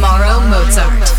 Mauro Mozart.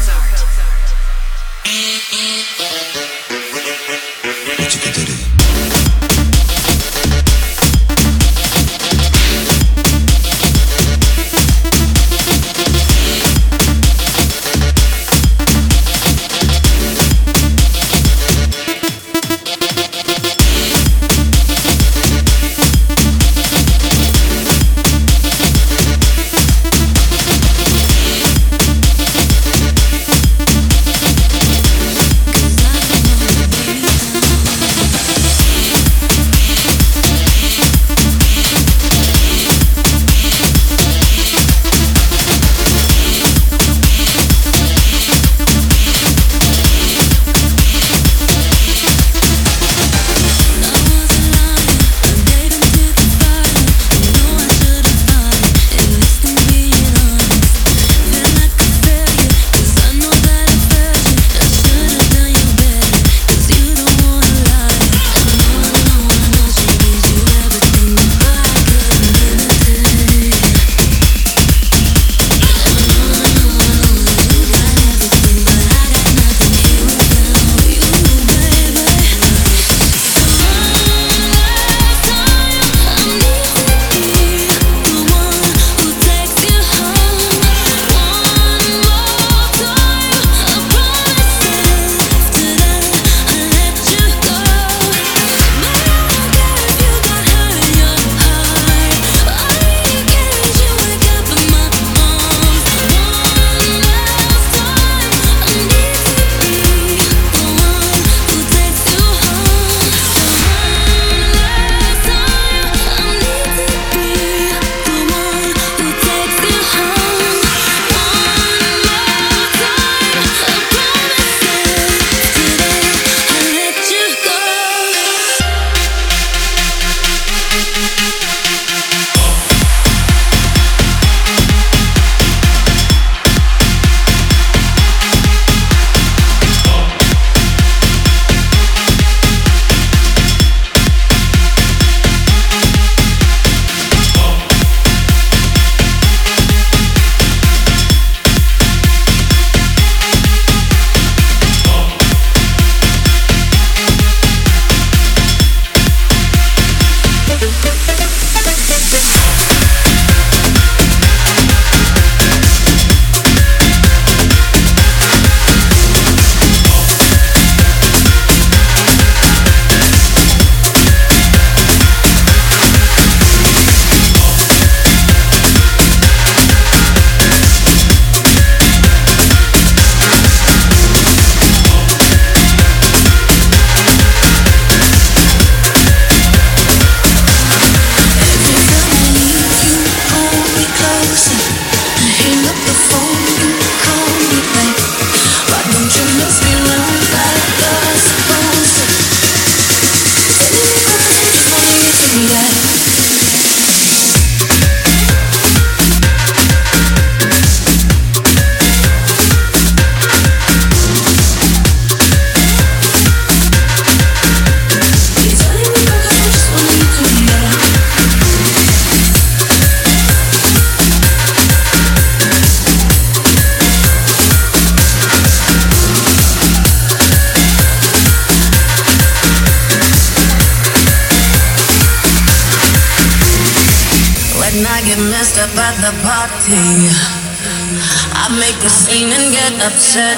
Upset.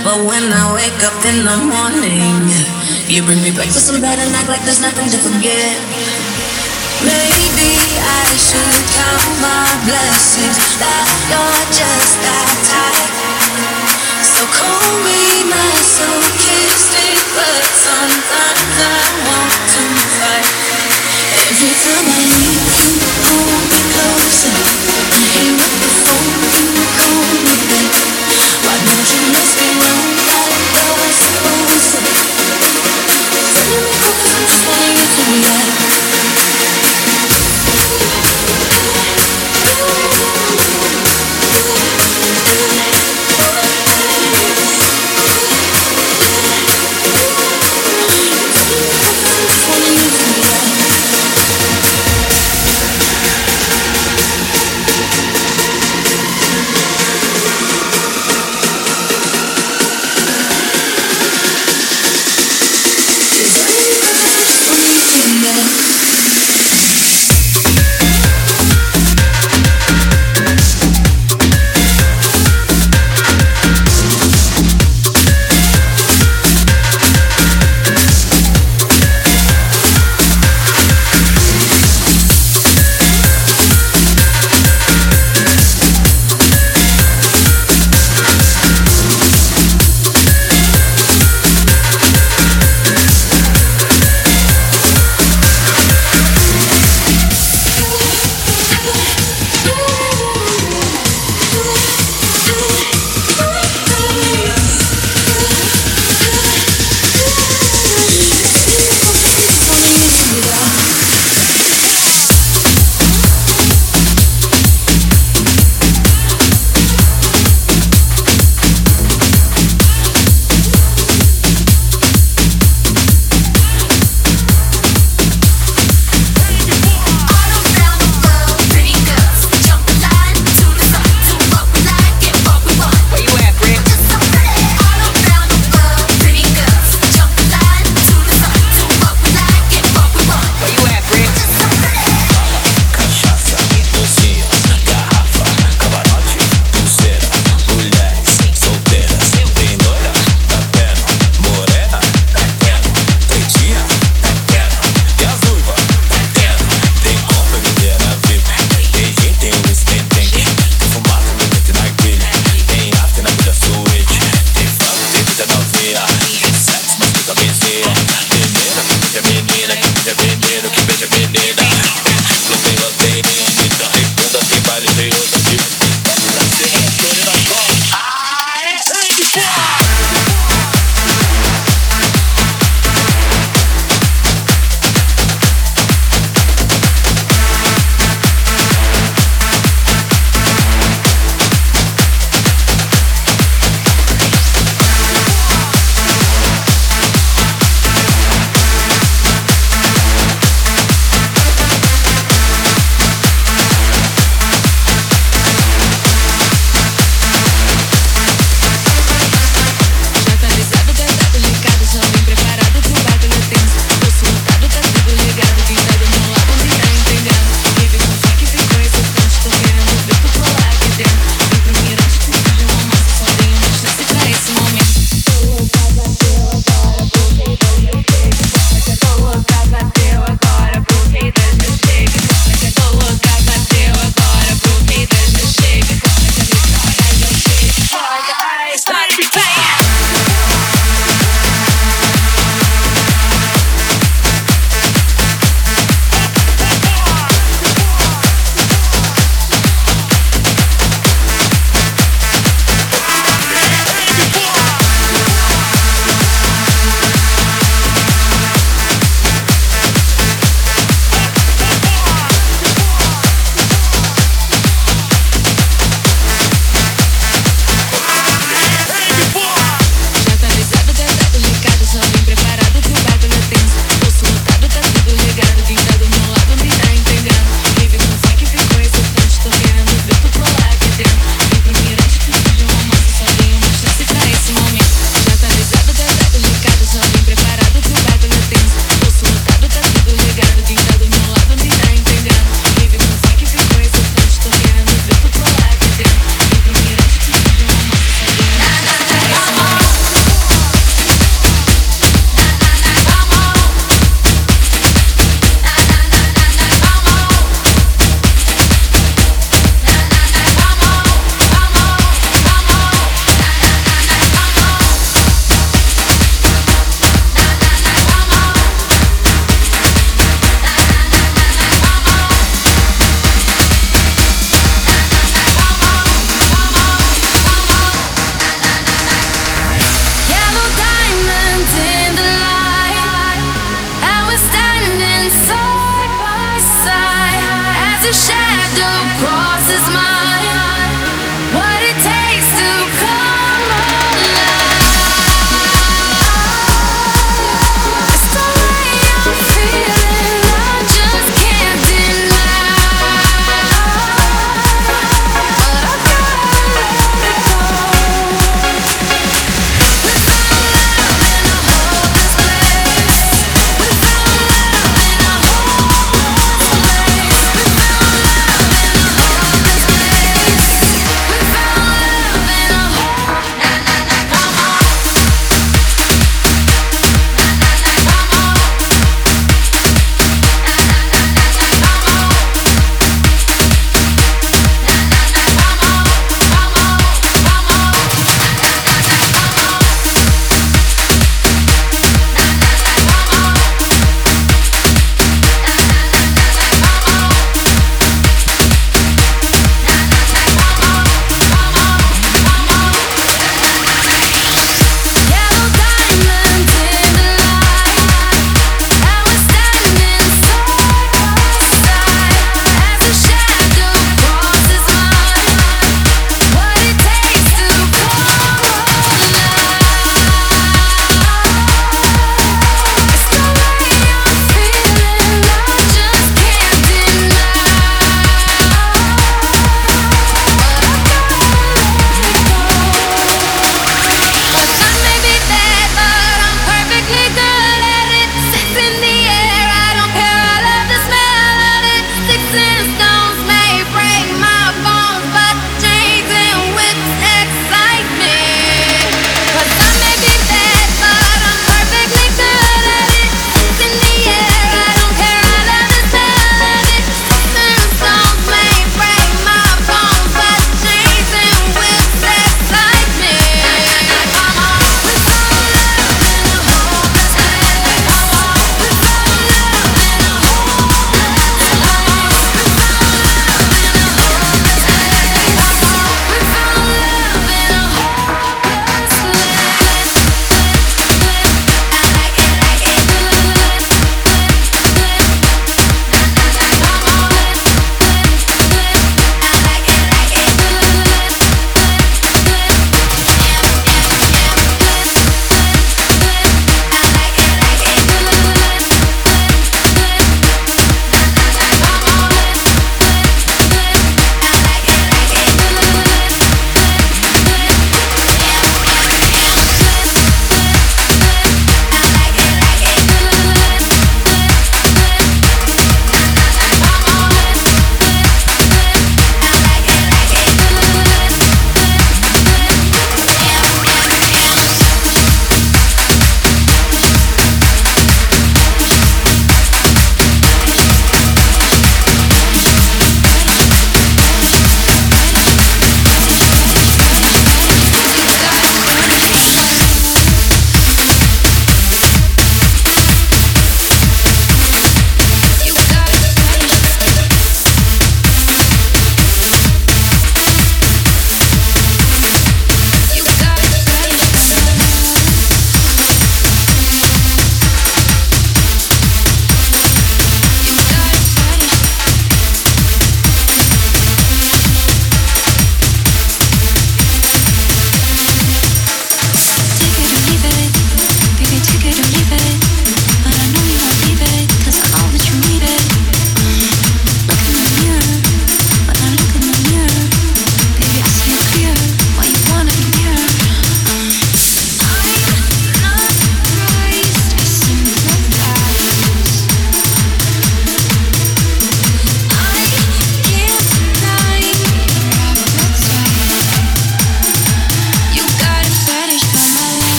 But when I wake up in the morning, you bring me breakfast in bed and act like there's nothing to forget. Maybe I should count my blessings that you're just that type. So call me masochistic, but sometimes I want to fight. Every time I leave you, hold me closer. I hang up the Why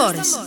tambores.